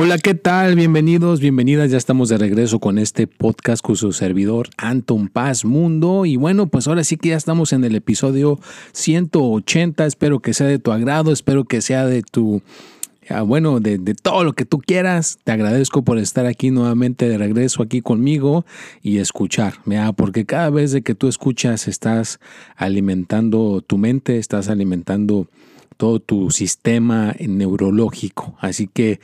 Hola, ¿qué tal? Bienvenidos, bienvenidas. Ya estamos de regreso con este podcast con su servidor Anton Paz Mundo. Y bueno, pues ahora sí que ya estamos en el episodio 180. Espero que sea de tu agrado, espero que sea de tu, bueno, de, todo lo que tú quieras. Te agradezco por estar aquí nuevamente de regreso aquí conmigo y escuchar, porque cada vez que tú escuchas estás alimentando tu mente, estás alimentando todo tu sistema neurológico. Así que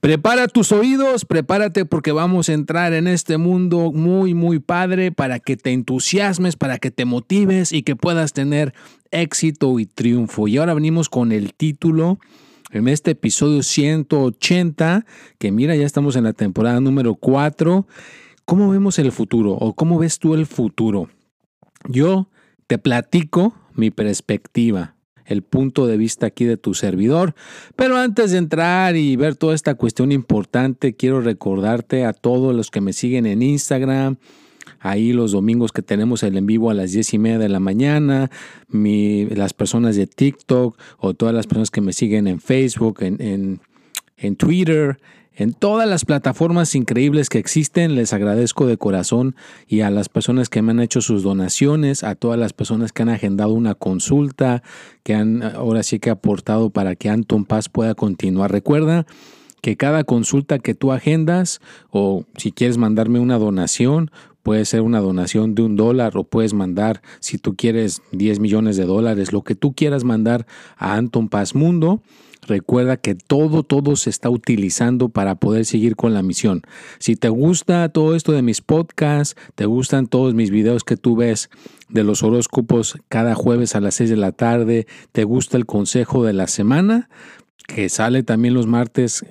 prepara tus oídos, prepárate porque vamos a entrar en este mundo muy, muy padre para que te entusiasmes, para que te motives y que puedas tener éxito y triunfo. Y ahora venimos con el título en este episodio 180, que mira, ya estamos en la temporada número 4. ¿Cómo vemos el futuro o cómo ves tú el futuro? Yo te platico mi perspectiva el punto de vista aquí de tu servidor. Pero antes de entrar y ver toda esta cuestión importante, quiero recordarte a todos los que me siguen en Instagram, ahí los domingos que tenemos el en vivo a las 10 y media de la mañana, las personas de TikTok o todas las personas que me siguen en Facebook, en, en, en Twitter, en todas las plataformas increíbles que existen, les agradezco de corazón y a las personas que me han hecho sus donaciones, a todas las personas que han agendado una consulta, que han ahora sí que aportado para que Anton Paz pueda continuar. Recuerda que cada consulta que tú agendas o si quieres mandarme una donación, puede ser una donación de un dólar o puedes mandar, si tú quieres, 10 millones de dólares, lo que tú quieras mandar a Anton Paz Mundo Recuerda que todo, todo se está utilizando para poder seguir con la misión. Si te gusta todo esto de mis podcasts, te gustan todos mis videos que tú ves de los horóscopos cada jueves a las 6 de la tarde, te gusta el consejo de la semana, que sale también los martes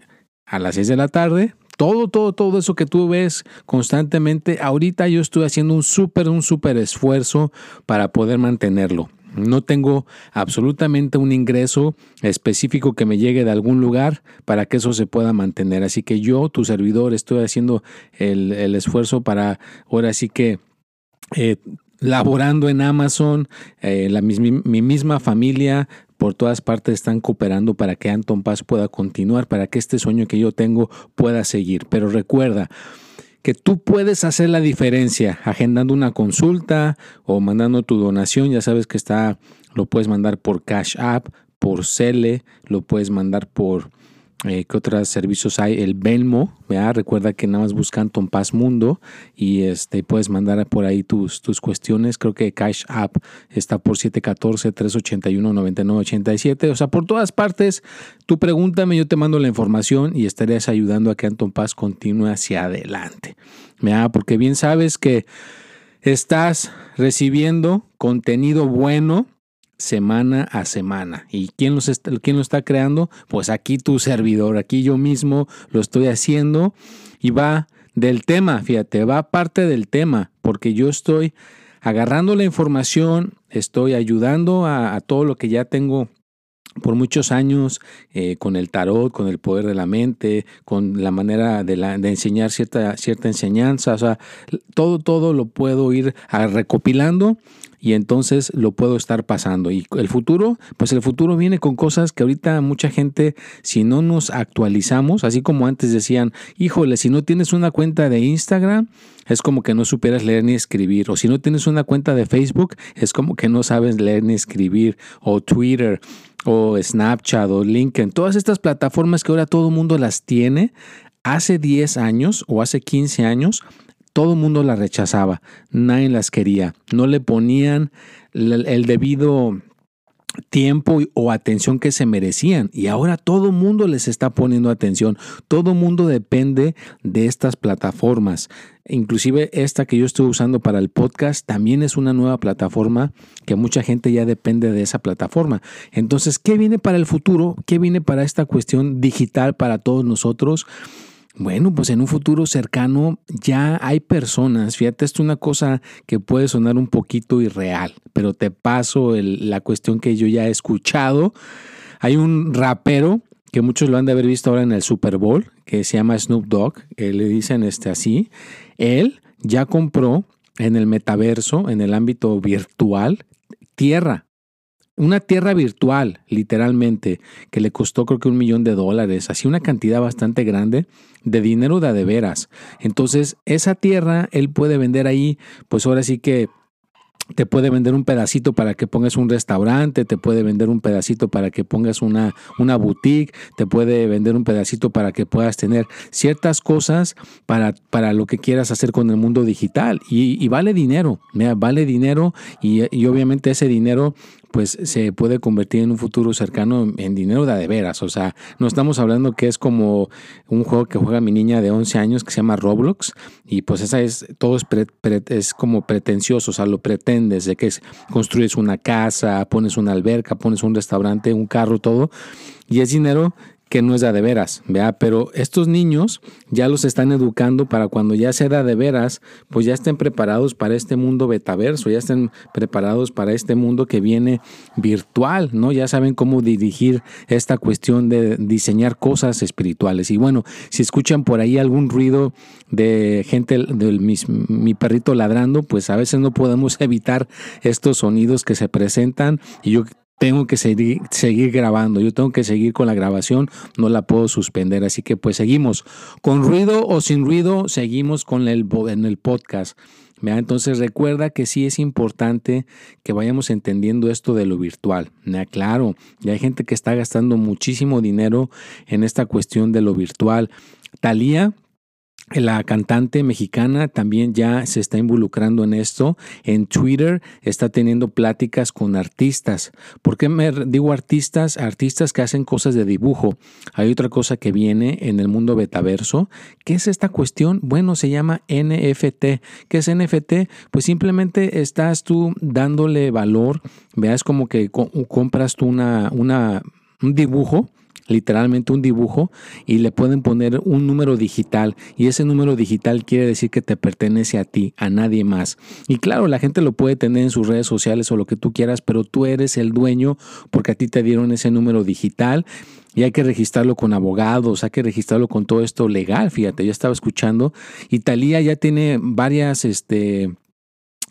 a las 6 de la tarde, todo, todo, todo eso que tú ves constantemente, ahorita yo estoy haciendo un súper, un súper esfuerzo para poder mantenerlo. No tengo absolutamente un ingreso específico que me llegue de algún lugar para que eso se pueda mantener. Así que yo, tu servidor, estoy haciendo el, esfuerzo para ahora sí que... Eh, laborando en Amazon, eh, la, mi, mi misma familia por todas partes están cooperando para que Anton Paz pueda continuar, para que este sueño que yo tengo pueda seguir. Pero recuerda, que tú puedes hacer la diferencia agendando una consulta o mandando tu donación. Ya sabes que está, lo puedes mandar por Cash App, por Cele, lo puedes mandar por eh, ¿Qué otros servicios hay? El Belmo, recuerda que nada más buscan Tom Paz Mundo y este, puedes mandar por ahí tus, tus cuestiones. Creo que Cash App está por 714-381-9987. O sea, por todas partes, tú pregúntame, yo te mando la información y estarías ayudando a que Anton Paz continúe hacia adelante. Porque bien sabes que estás recibiendo contenido bueno semana a semana. ¿Y quién, los quién lo está creando? Pues aquí tu servidor, aquí yo mismo lo estoy haciendo y va del tema, fíjate, va parte del tema, porque yo estoy agarrando la información, estoy ayudando a, todo lo que ya tengo por muchos años eh, con el tarot, con el poder de la mente, con la manera de, la, de, enseñar cierta, cierta enseñanza, o sea, todo, todo lo puedo ir recopilando y entonces lo puedo estar pasando. Y el futuro, pues el futuro viene con cosas que ahorita mucha gente, si no nos actualizamos, así como antes decían, híjole, si no tienes una cuenta de Instagram, es como que no supieras leer ni escribir. O si no tienes una cuenta de Facebook, es como que no sabes leer ni escribir. O Twitter, o Snapchat, o LinkedIn. Todas estas plataformas que ahora todo el mundo las tiene, hace 10 años o hace 15 años, todo el mundo las rechazaba, nadie las quería, no le ponían el debido tiempo o atención que se merecían. Y ahora todo el mundo les está poniendo atención. Todo el mundo depende de estas plataformas. Inclusive esta que yo estoy usando para el podcast también es una nueva plataforma que mucha gente ya depende de esa plataforma. Entonces, ¿qué viene para el futuro? ¿Qué viene para esta cuestión digital para todos nosotros? Bueno, pues en un futuro cercano ya hay personas, fíjate, esto es una cosa que puede sonar un poquito irreal, pero te paso la cuestión que yo ya he escuchado. Hay un rapero que muchos lo han de haber visto ahora en el Super Bowl, que se llama Snoop Dogg, que le dicen este así. Él ya compró en el metaverso, en el ámbito virtual, tierra una tierra virtual, literalmente, que le costó creo que un millón de dólares, así una cantidad bastante grande de dinero de, de veras. Entonces, esa tierra él puede vender ahí, pues ahora sí que te puede vender un pedacito para que pongas un restaurante, te puede vender un pedacito para que pongas una, una boutique, te puede vender un pedacito para que puedas tener ciertas cosas para, para lo que quieras hacer con el mundo digital. Y, vale dinero, vale dinero y, y obviamente ese dinero pues se puede convertir en un futuro cercano en dinero de, veras. O sea, no estamos hablando que es como un juego que juega mi niña de 11 años que se llama Roblox y pues esa es, todo es, es como pretencioso, o sea, lo pretendes de que es, construyes una casa, pones una alberca, pones un restaurante, un carro, todo. Y es dinero que no es de, de veras, ¿vea? Pero estos niños ya los están educando para cuando ya sea de veras, pues ya estén preparados para este mundo betaverso, ya estén preparados para este mundo que viene virtual, ¿no? Ya saben cómo dirigir esta cuestión de diseñar cosas espirituales. Y bueno, si escuchan por ahí algún ruido de gente, de mi, mi perrito ladrando, pues a veces no podemos evitar estos sonidos que se presentan y yo tengo que seguir, seguir, grabando, yo tengo que seguir con la grabación, no la puedo suspender, así que pues seguimos, con ruido o sin ruido, seguimos con el, en el podcast. Entonces recuerda que sí es importante que vayamos entendiendo esto de lo virtual. Claro, ya hay gente que está gastando muchísimo dinero en esta cuestión de lo virtual. Talía la cantante mexicana también ya se está involucrando en esto. En Twitter está teniendo pláticas con artistas. ¿Por qué me digo artistas? Artistas que hacen cosas de dibujo. Hay otra cosa que viene en el mundo betaverso. ¿Qué es esta cuestión? Bueno, se llama NFT. ¿Qué es NFT? Pues simplemente estás tú dándole valor. Veas como que compras tú una, una, un dibujo literalmente un dibujo y le pueden poner un número digital y ese número digital quiere decir que te pertenece a ti, a nadie más. Y claro, la gente lo puede tener en sus redes sociales o lo que tú quieras, pero tú eres el dueño porque a ti te dieron ese número digital y hay que registrarlo con abogados, hay que registrarlo con todo esto legal, fíjate, yo estaba escuchando, Italia ya tiene varias, este,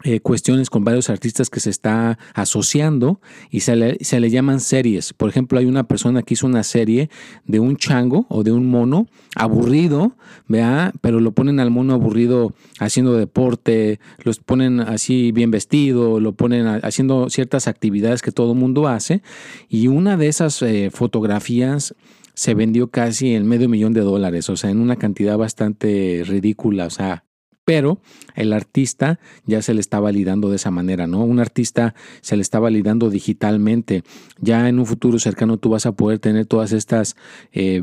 eh, cuestiones con varios artistas que se está asociando y se le, se le, llaman series. Por ejemplo, hay una persona que hizo una serie de un chango o de un mono aburrido, vea, pero lo ponen al mono aburrido haciendo deporte, los ponen así bien vestido, lo ponen haciendo ciertas actividades que todo el mundo hace y una de esas eh, fotografías se vendió casi en medio millón de dólares, o sea, en una cantidad bastante ridícula, o sea, pero el artista ya se le está validando de esa manera, ¿no? Un artista se le está validando digitalmente. Ya en un futuro cercano tú vas a poder tener todas estas eh,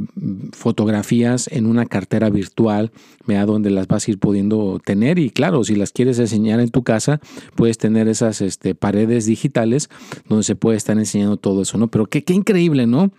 fotografías en una cartera virtual, vea donde las vas a ir pudiendo tener y claro, si las quieres enseñar en tu casa, puedes tener esas este, paredes digitales donde se puede estar enseñando todo eso, ¿no? Pero qué, qué increíble, ¿no?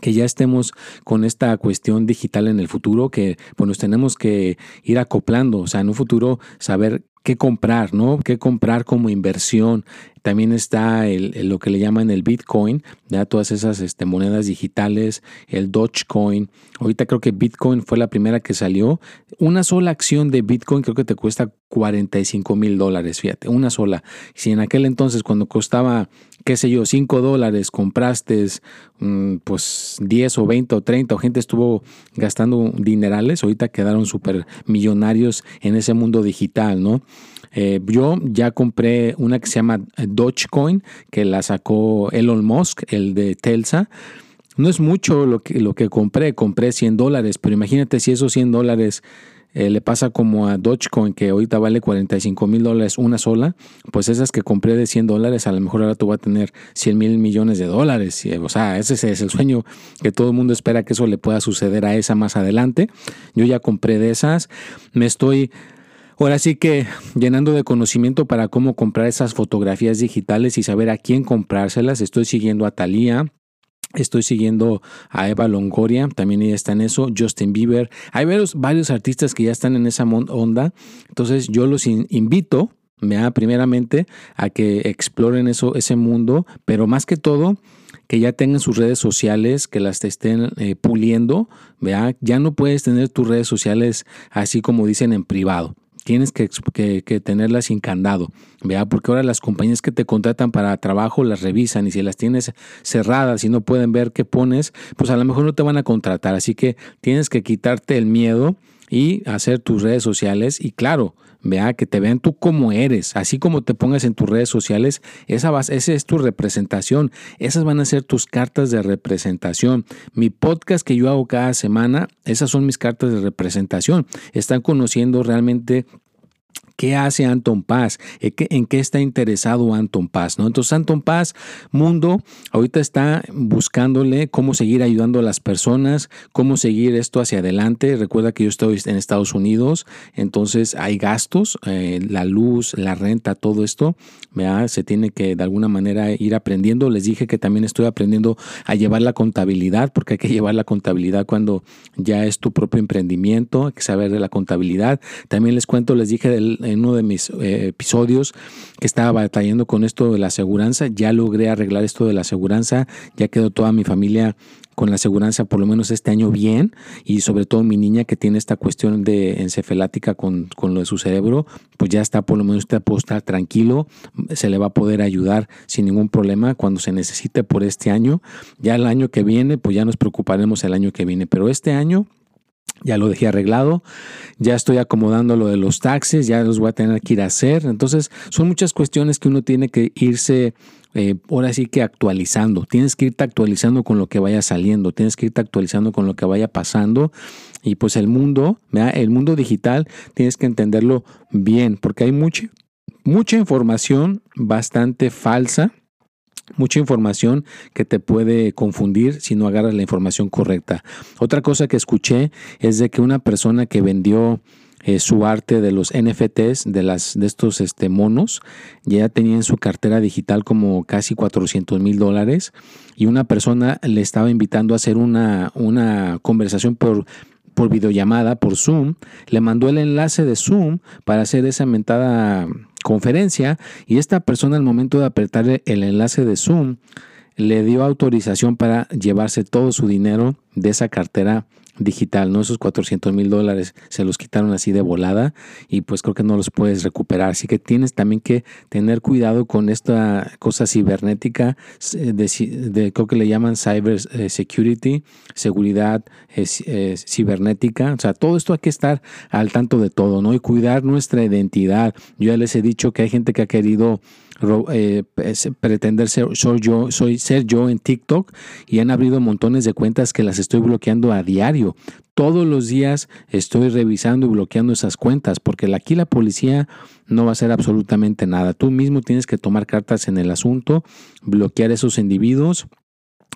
Que ya estemos con esta cuestión digital en el futuro, que pues nos tenemos que ir acoplando, o sea, en un futuro saber qué comprar, ¿no? ¿Qué comprar como inversión? También está el, lo que le llaman el Bitcoin, ya todas esas este, monedas digitales, el Dogecoin. Ahorita creo que Bitcoin fue la primera que salió. Una sola acción de Bitcoin creo que te cuesta 45 mil dólares, fíjate, una sola. Si en aquel entonces cuando costaba, qué sé yo, 5 dólares, compraste mm, pues 10 o 20 o 30 o gente estuvo gastando dinerales, ahorita quedaron súper millonarios en ese mundo digital, ¿no? Eh, yo ya compré una que se llama Dogecoin, que la sacó Elon Musk, el de Telsa. No es mucho lo que, lo que compré, compré 100 dólares, pero imagínate si esos 100 dólares eh, le pasa como a Dogecoin, que ahorita vale 45 mil dólares una sola, pues esas que compré de 100 dólares, a lo mejor ahora tú vas a tener 100 mil millones de dólares. O sea, ese es el sueño que todo el mundo espera que eso le pueda suceder a esa más adelante. Yo ya compré de esas, me estoy Ahora sí que llenando de conocimiento para cómo comprar esas fotografías digitales y saber a quién comprárselas. Estoy siguiendo a Thalía, Estoy siguiendo a Eva Longoria, también ella está en eso, Justin Bieber. Hay varios, artistas que ya están en esa onda. Entonces yo los invito, da primeramente, a que exploren eso, ese mundo, pero más que todo, que ya tengan sus redes sociales, que las estén eh, puliendo. ¿vea? Ya no puedes tener tus redes sociales así como dicen en privado tienes que, que, tenerlas sin candado, ¿vea? Porque ahora las compañías que te contratan para trabajo las revisan y si las tienes cerradas y no pueden ver qué pones, pues a lo mejor no te van a contratar. Así que tienes que quitarte el miedo y hacer tus redes sociales y claro, vea que te vean tú como eres, así como te pongas en tus redes sociales, esa, esa es tu representación, esas van a ser tus cartas de representación. Mi podcast que yo hago cada semana, esas son mis cartas de representación. Están conociendo realmente ¿Qué hace Anton Paz? ¿En qué está interesado Anton Paz? ¿no? Entonces Anton Paz, Mundo, ahorita está buscándole cómo seguir ayudando a las personas, cómo seguir esto hacia adelante. Recuerda que yo estoy en Estados Unidos, entonces hay gastos, eh, la luz, la renta, todo esto, se tiene que de alguna manera ir aprendiendo. Les dije que también estoy aprendiendo a llevar la contabilidad, porque hay que llevar la contabilidad cuando ya es tu propio emprendimiento, hay que saber de la contabilidad. También les cuento, les dije del en uno de mis eh, episodios que estaba batallando con esto de la aseguranza. Ya logré arreglar esto de la aseguranza, ya quedó toda mi familia con la aseguranza por lo menos este año bien y sobre todo mi niña que tiene esta cuestión de encefalática con, con lo de su cerebro, pues ya está por lo menos usted puede estar tranquilo, se le va a poder ayudar sin ningún problema cuando se necesite por este año. Ya el año que viene, pues ya nos preocuparemos el año que viene, pero este año ya lo dejé arreglado, ya estoy acomodando lo de los taxes, ya los voy a tener que ir a hacer. Entonces, son muchas cuestiones que uno tiene que irse, eh, ahora sí que actualizando. Tienes que irte actualizando con lo que vaya saliendo, tienes que irte actualizando con lo que vaya pasando. Y pues el mundo, el mundo digital, tienes que entenderlo bien, porque hay mucha, mucha información bastante falsa mucha información que te puede confundir si no agarras la información correcta. Otra cosa que escuché es de que una persona que vendió eh, su arte de los NFTs, de, las, de estos este, monos, ya tenía en su cartera digital como casi 400 mil dólares y una persona le estaba invitando a hacer una, una conversación por por videollamada, por Zoom, le mandó el enlace de Zoom para hacer esa mentada conferencia y esta persona al momento de apretar el enlace de Zoom le dio autorización para llevarse todo su dinero de esa cartera digital, ¿no? Esos 400 mil dólares se los quitaron así de volada y pues creo que no los puedes recuperar. Así que tienes también que tener cuidado con esta cosa cibernética, de, creo que le llaman cyber eh, security, seguridad eh, eh, cibernética. O sea, todo esto hay que estar al tanto de todo, ¿no? Y cuidar nuestra identidad. Yo ya les he dicho que hay gente que ha querido eh, pretender ser soy yo, soy ser yo en TikTok y han abrido montones de cuentas que las estoy bloqueando a diario. Todos los días estoy revisando y bloqueando esas cuentas porque aquí la policía no va a hacer absolutamente nada. Tú mismo tienes que tomar cartas en el asunto, bloquear esos individuos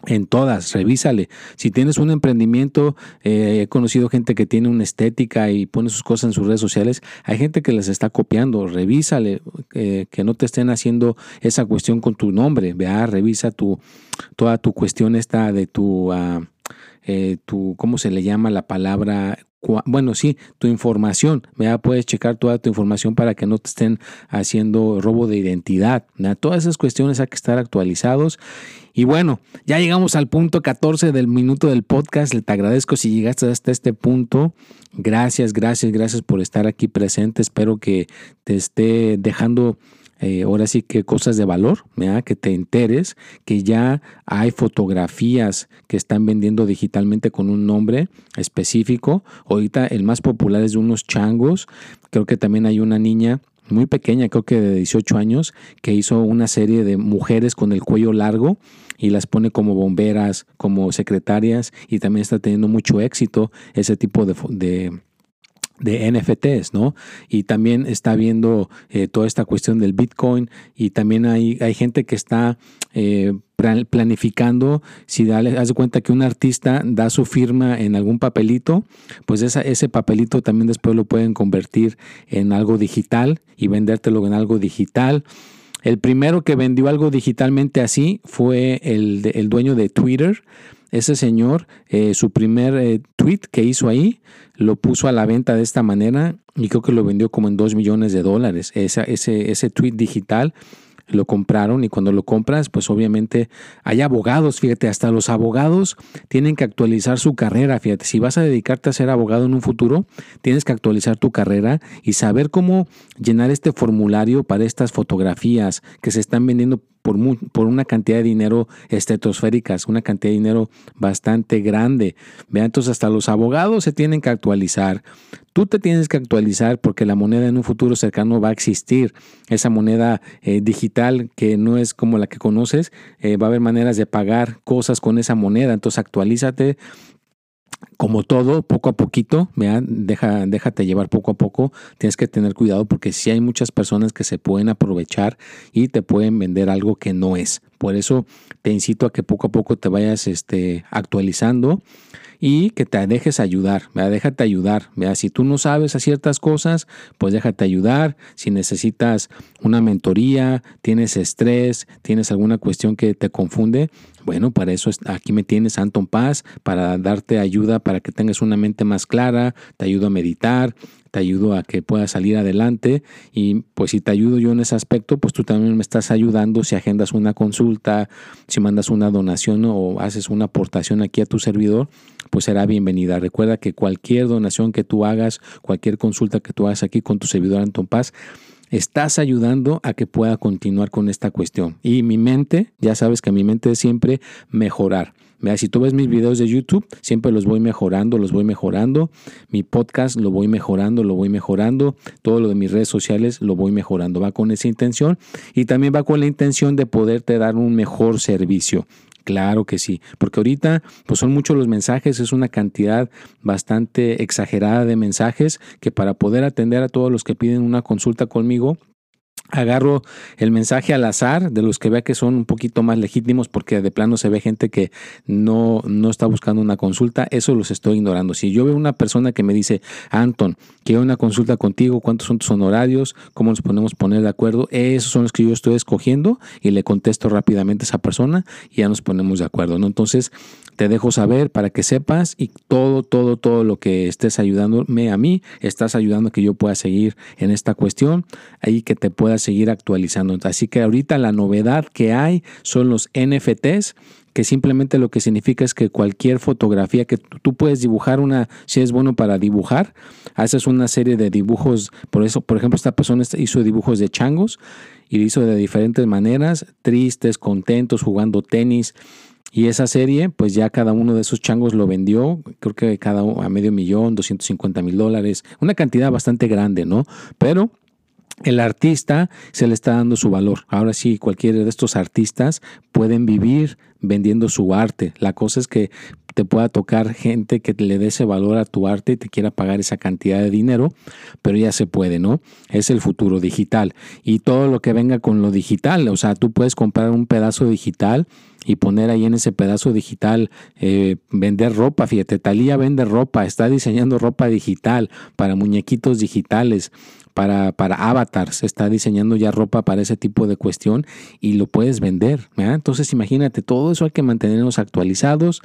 en todas, revísale. Si tienes un emprendimiento, eh, he conocido gente que tiene una estética y pone sus cosas en sus redes sociales. Hay gente que las está copiando. Revísale, eh, que no te estén haciendo esa cuestión con tu nombre. Vea, revisa tu, toda tu cuestión esta de tu, uh, tu, ¿cómo se le llama la palabra? Bueno, sí, tu información, ¿verdad? puedes checar toda tu información para que no te estén haciendo robo de identidad. Todas esas cuestiones hay que estar actualizados. Y bueno, ya llegamos al punto 14 del minuto del podcast. Te agradezco si llegaste hasta este punto. Gracias, gracias, gracias por estar aquí presente. Espero que te esté dejando eh, ahora sí que cosas de valor, que te enteres que ya hay fotografías que están vendiendo digitalmente con un nombre específico. Ahorita el más popular es de unos changos. Creo que también hay una niña muy pequeña, creo que de 18 años, que hizo una serie de mujeres con el cuello largo y las pone como bomberas, como secretarias y también está teniendo mucho éxito ese tipo de, de de NFTs, ¿no? Y también está viendo eh, toda esta cuestión del Bitcoin y también hay, hay gente que está eh, planificando, si dale, haz de cuenta que un artista da su firma en algún papelito, pues esa, ese papelito también después lo pueden convertir en algo digital y vendértelo en algo digital. El primero que vendió algo digitalmente así fue el, el dueño de Twitter, ese señor, eh, su primer eh, tweet que hizo ahí, lo puso a la venta de esta manera y creo que lo vendió como en 2 millones de dólares. ese, ese tweet digital lo compraron y cuando lo compras, pues obviamente hay abogados, fíjate, hasta los abogados tienen que actualizar su carrera, fíjate, si vas a dedicarte a ser abogado en un futuro, tienes que actualizar tu carrera y saber cómo llenar este formulario para estas fotografías que se están vendiendo por, una cantidad de dinero estetosféricas, una cantidad de dinero bastante grande. Vean, entonces hasta los abogados se tienen que actualizar. Tú te tienes que actualizar porque la moneda en un futuro cercano va a existir. Esa moneda eh, digital que no es como la que conoces, eh, va a haber maneras de pagar cosas con esa moneda. Entonces actualízate como todo, poco a poquito, Deja, déjate llevar poco a poco. Tienes que tener cuidado porque si hay muchas personas que se pueden aprovechar y te pueden vender algo que no es. Por eso te incito a que poco a poco te vayas este, actualizando y que te dejes ayudar, déjate ayudar. Si tú no sabes a ciertas cosas, pues déjate ayudar. Si necesitas una mentoría, tienes estrés, tienes alguna cuestión que te confunde, bueno, para eso aquí me tienes Anton Paz, para darte ayuda, para que tengas una mente más clara, te ayudo a meditar, te ayudo a que puedas salir adelante y pues si te ayudo yo en ese aspecto, pues tú también me estás ayudando si agendas una consulta, si mandas una donación o haces una aportación aquí a tu servidor, pues será bienvenida. Recuerda que cualquier donación que tú hagas, cualquier consulta que tú hagas aquí con tu servidor Anton Paz, estás ayudando a que pueda continuar con esta cuestión. Y mi mente, ya sabes que mi mente es siempre mejorar. Mira, si tú ves mis videos de YouTube, siempre los voy mejorando, los voy mejorando. Mi podcast lo voy mejorando, lo voy mejorando. Todo lo de mis redes sociales lo voy mejorando. Va con esa intención y también va con la intención de poderte dar un mejor servicio. Claro que sí, porque ahorita pues son muchos los mensajes, es una cantidad bastante exagerada de mensajes que para poder atender a todos los que piden una consulta conmigo, agarro el mensaje al azar de los que vea que son un poquito más legítimos porque de plano se ve gente que no, no está buscando una consulta, eso los estoy ignorando. Si yo veo una persona que me dice, Anton, quiero una consulta contigo, ¿cuántos son tus honorarios? ¿Cómo nos podemos poner de acuerdo? Esos son los que yo estoy escogiendo y le contesto rápidamente a esa persona y ya nos ponemos de acuerdo, ¿no? Entonces, te dejo saber para que sepas y todo, todo, todo lo que estés ayudándome a mí, estás ayudando a que yo pueda seguir en esta cuestión, ahí que te pueda seguir actualizando. Así que ahorita la novedad que hay son los NFTs que simplemente lo que significa es que cualquier fotografía que tú puedes dibujar una, si es bueno para dibujar, haces una serie de dibujos, por eso, por ejemplo, esta persona hizo dibujos de changos y lo hizo de diferentes maneras, tristes, contentos, jugando tenis, y esa serie, pues ya cada uno de esos changos lo vendió, creo que cada a medio millón, 250 mil dólares, una cantidad bastante grande, ¿no? Pero el artista se le está dando su valor. Ahora sí, cualquiera de estos artistas pueden vivir vendiendo su arte. La cosa es que te pueda tocar gente que le dé ese valor a tu arte y te quiera pagar esa cantidad de dinero, pero ya se puede, ¿no? Es el futuro digital. Y todo lo que venga con lo digital, o sea, tú puedes comprar un pedazo digital y poner ahí en ese pedazo digital, eh, vender ropa. Fíjate, Talía vende ropa, está diseñando ropa digital para muñequitos digitales. Para, para avatars, está diseñando ya ropa para ese tipo de cuestión y lo puedes vender. Entonces imagínate, todo eso hay que mantenernos actualizados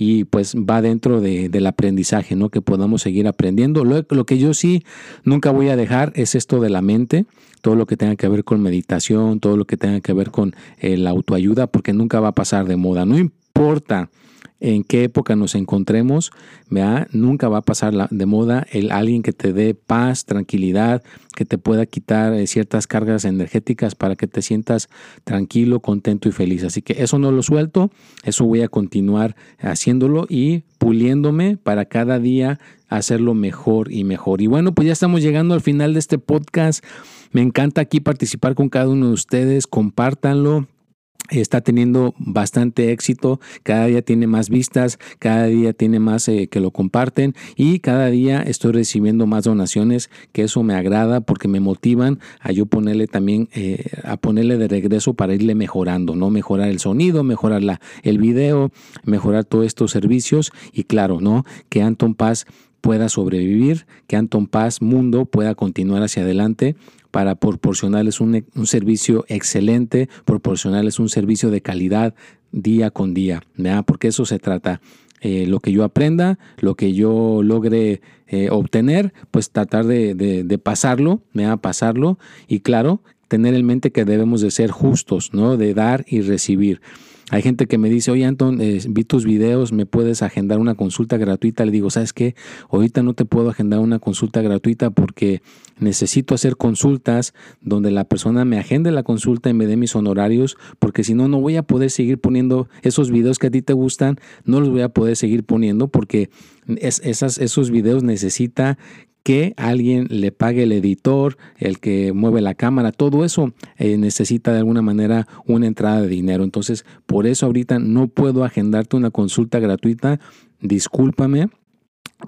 y pues va dentro del aprendizaje, ¿no? Que podamos seguir aprendiendo. Lo, lo, que yo sí nunca voy a dejar es esto de la mente, todo lo que tenga que ver con meditación, todo lo que tenga que ver con eh, la autoayuda, porque nunca va a pasar de moda. No importa en qué época nos encontremos, nunca va a pasar de moda el alguien que te dé paz, tranquilidad, que te pueda quitar eh, ciertas cargas energéticas para que te sientas tranquilo, contento y feliz. Así que eso no lo suelto, eso voy a continuar haciéndolo y puliéndome para cada día hacerlo mejor y mejor. Y bueno, pues ya estamos llegando al final de este podcast. Me encanta aquí participar con cada uno de ustedes. Compártanlo, está teniendo bastante éxito, cada día tiene más vistas, cada día tiene más eh, que lo comparten y cada día estoy recibiendo más donaciones, que eso me agrada porque me motivan a yo ponerle también, eh, a ponerle de regreso para irle mejorando, ¿no? Mejorar el sonido, mejorar la, el video, mejorar todos estos servicios y claro, ¿no? Que Anton Paz pueda sobrevivir, que Anton Paz Mundo pueda continuar hacia adelante para proporcionarles un, un, servicio excelente, proporcionarles un servicio de calidad día con día, porque eso se trata. Eh, lo que yo aprenda, lo que yo logre eh, obtener, pues tratar de, de, de pasarlo, pasarlo y claro, tener en mente que debemos de ser justos, ¿no? de dar y recibir. Hay gente que me dice, oye Anton, eh, vi tus videos, ¿me puedes agendar una consulta gratuita? Le digo, ¿sabes qué? Ahorita no te puedo agendar una consulta gratuita porque necesito hacer consultas donde la persona me agende la consulta y me dé mis honorarios, porque si no, no voy a poder seguir poniendo esos videos que a ti te gustan, no los voy a poder seguir poniendo porque es, esas, esos videos necesita que alguien le pague el editor, el que mueve la cámara, todo eso eh, necesita de alguna manera una entrada de dinero. Entonces, por eso ahorita no puedo agendarte una consulta gratuita. Discúlpame,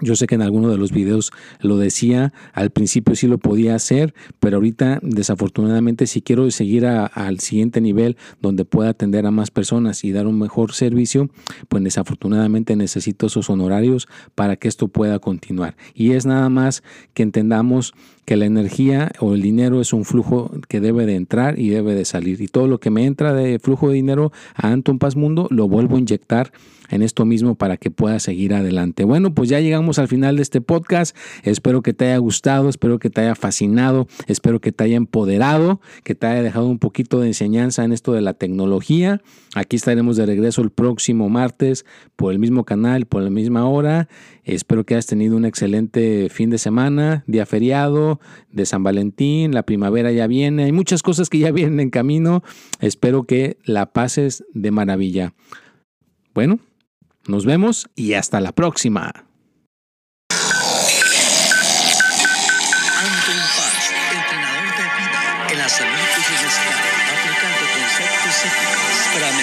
yo sé que en alguno de los videos lo decía, al principio sí lo podía hacer, pero ahorita desafortunadamente si quiero seguir al siguiente nivel donde pueda atender a más personas y dar un mejor servicio, pues desafortunadamente necesito esos honorarios para que esto pueda continuar. Y es nada más que entendamos que la energía o el dinero es un flujo que debe de entrar y debe de salir. Y todo lo que me entra de flujo de dinero a Anton Paz Mundo lo vuelvo a inyectar en esto mismo para que pueda seguir adelante. Bueno, pues ya llegamos al final de este podcast. Espero que te haya gustado, espero que te haya fascinado, espero que te haya empoderado, que te haya dejado un poquito de enseñanza en esto de la tecnología. Aquí estaremos de regreso el próximo martes por el mismo canal, por la misma hora. Espero que hayas tenido un excelente fin de semana, día feriado de San Valentín, la primavera ya viene, hay muchas cosas que ya vienen en camino. Espero que la pases de maravilla. Bueno, nos vemos y hasta la próxima. Para